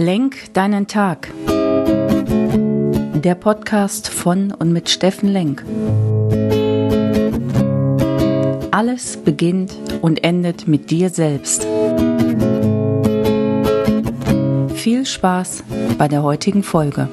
Lenk deinen Tag. Der Podcast von und mit Steffen Lenk. Alles beginnt und endet mit dir selbst. Viel Spaß bei der heutigen Folge.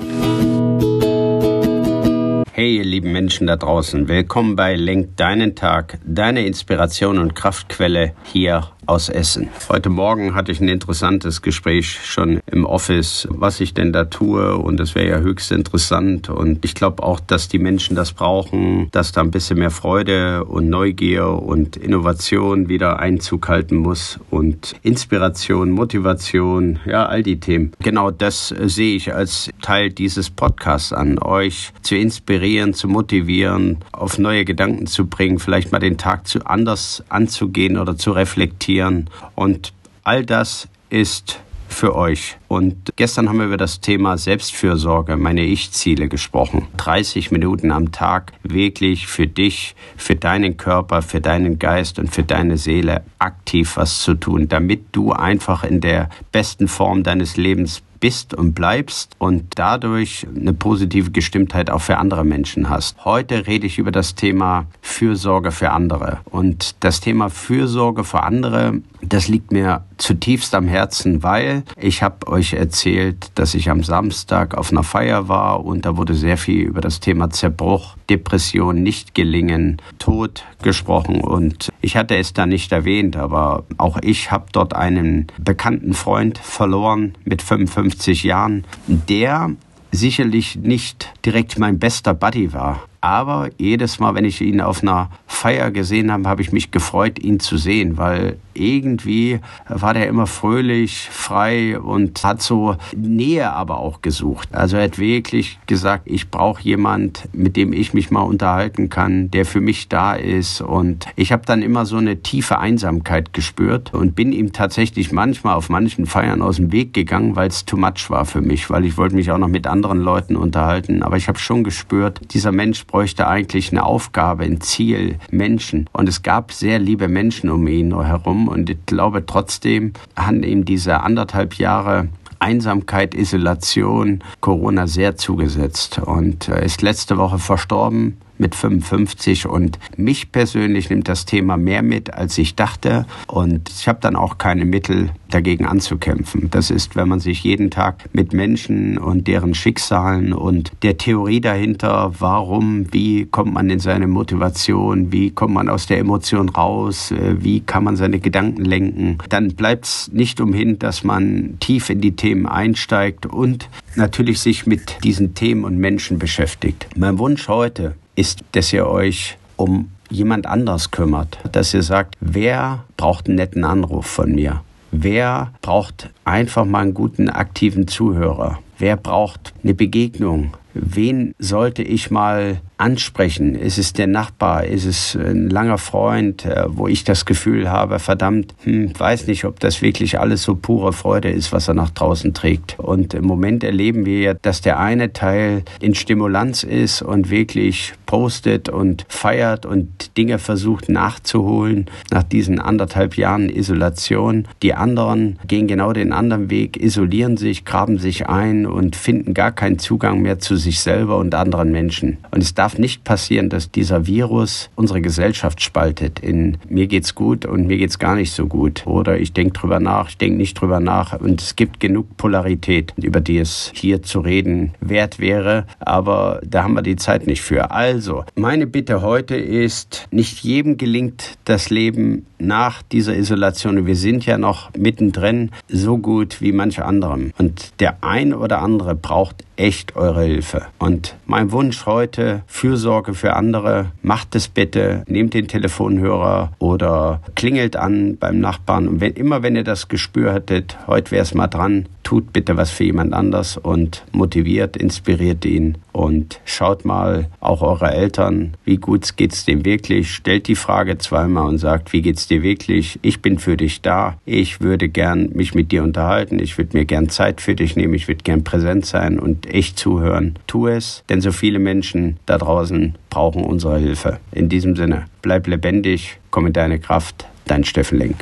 Hey, ihr lieben Menschen da draußen, willkommen bei Lenk deinen Tag, deine Inspiration und Kraftquelle hier aus Essen. Heute Morgen hatte ich ein interessantes Gespräch schon im Office, was ich denn da tue und das wäre ja höchst interessant und ich glaube auch, dass die Menschen das brauchen, dass da ein bisschen mehr Freude und Neugier und Innovation wieder Einzug halten muss und Inspiration, Motivation, ja, all die Themen. Genau das sehe ich als Teil dieses Podcasts an, euch zu inspirieren, zu motivieren, auf neue Gedanken zu bringen, vielleicht mal den Tag zu anders anzugehen oder zu reflektieren reflektieren. Und all das ist für euch. Und gestern haben wir über das Thema Selbstfürsorge, meine Ich-Ziele gesprochen. 30 Minuten am Tag wirklich für dich, für deinen Körper, für deinen Geist und für deine Seele aktiv was zu tun, damit du einfach in der besten Form deines Lebens bist und bleibst und dadurch eine positive Gestimmtheit auch für andere Menschen hast. Heute rede ich über das Thema Fürsorge für andere. Und das Thema Fürsorge für andere, das liegt mir zutiefst am Herzen, weil ich habe euch erzählt, dass ich am Samstag auf einer Feier war und da wurde sehr viel über das Thema Zerbruch, Depression, nicht gelingen, Tod gesprochen und ich hatte es da nicht erwähnt, aber auch ich habe dort einen bekannten Freund verloren mit 55 50 Jahren, der sicherlich nicht direkt mein bester Buddy war. Aber jedes Mal, wenn ich ihn auf einer Feier gesehen habe, habe ich mich gefreut, ihn zu sehen, weil irgendwie war der immer fröhlich, frei und hat so Nähe aber auch gesucht. Also er hat wirklich gesagt, ich brauche jemand, mit dem ich mich mal unterhalten kann, der für mich da ist. Und ich habe dann immer so eine tiefe Einsamkeit gespürt und bin ihm tatsächlich manchmal auf manchen Feiern aus dem Weg gegangen, weil es too much war für mich, weil ich wollte mich auch noch mit anderen Leuten unterhalten. Aber ich habe schon gespürt, dieser Mensch bräuchte eigentlich eine Aufgabe, ein Ziel, Menschen. Und es gab sehr liebe Menschen um ihn herum. Und ich glaube trotzdem haben ihm diese anderthalb Jahre Einsamkeit, Isolation, Corona sehr zugesetzt. Und äh, ist letzte Woche verstorben mit 55 und mich persönlich nimmt das Thema mehr mit, als ich dachte und ich habe dann auch keine Mittel dagegen anzukämpfen. Das ist, wenn man sich jeden Tag mit Menschen und deren Schicksalen und der Theorie dahinter, warum, wie kommt man in seine Motivation, wie kommt man aus der Emotion raus, äh, wie kann man seine Gedanken lenken, dann bleibt es nicht umhin, dass man tief in die Themen einsteigt und natürlich sich mit diesen Themen und Menschen beschäftigt. Mein Wunsch heute ist, dass ihr euch um jemand anders kümmert, dass ihr sagt, wer braucht einen netten Anruf von mir? Wer braucht einfach mal einen guten aktiven Zuhörer? Wer braucht eine Begegnung? Wen sollte ich mal ansprechen? Ist es der Nachbar? Ist es ein langer Freund, äh, wo ich das Gefühl habe, verdammt, hm, weiß nicht, ob das wirklich alles so pure Freude ist, was er nach draußen trägt. Und im Moment erleben wir ja, dass der eine Teil in Stimulanz ist und wirklich postet und feiert und Dinge versucht nachzuholen nach diesen anderthalb Jahren Isolation. Die anderen gehen genau den anderen Weg, isolieren sich, graben sich ein und finden gar keinen Zugang mehr zu sich selber und anderen Menschen. Und es darf nicht passieren, dass dieser Virus unsere Gesellschaft spaltet in mir geht's gut und mir geht's gar nicht so gut. Oder ich denke drüber nach, ich denke nicht drüber nach. Und es gibt genug Polarität, über die es hier zu reden wert wäre. Aber da haben wir die Zeit nicht für. Also, meine Bitte heute ist, nicht jedem gelingt das Leben nach dieser Isolation. Wir sind ja noch mittendrin so gut wie manche anderen. Und der ein oder andere braucht echt eure Hilfe. Und mein Wunsch heute, Fürsorge für andere, macht es bitte, nehmt den Telefonhörer oder klingelt an beim Nachbarn. Und wenn, immer wenn ihr das Gespür hattet, heute wäre es mal dran, tut bitte was für jemand anders und motiviert, inspiriert ihn und schaut mal auch eure Eltern, wie gut geht's dem wirklich, stellt die Frage zweimal und sagt, wie geht's dir wirklich? Ich bin für dich da. Ich würde gern mich mit dir unterhalten. Ich würde mir gern Zeit für dich nehmen. Ich würde gern präsent sein und echt zuhören. Tu es, denn so viele Menschen da draußen brauchen unsere Hilfe. In diesem Sinne, bleib lebendig, komm in deine Kraft. Dein Steffen Lenk.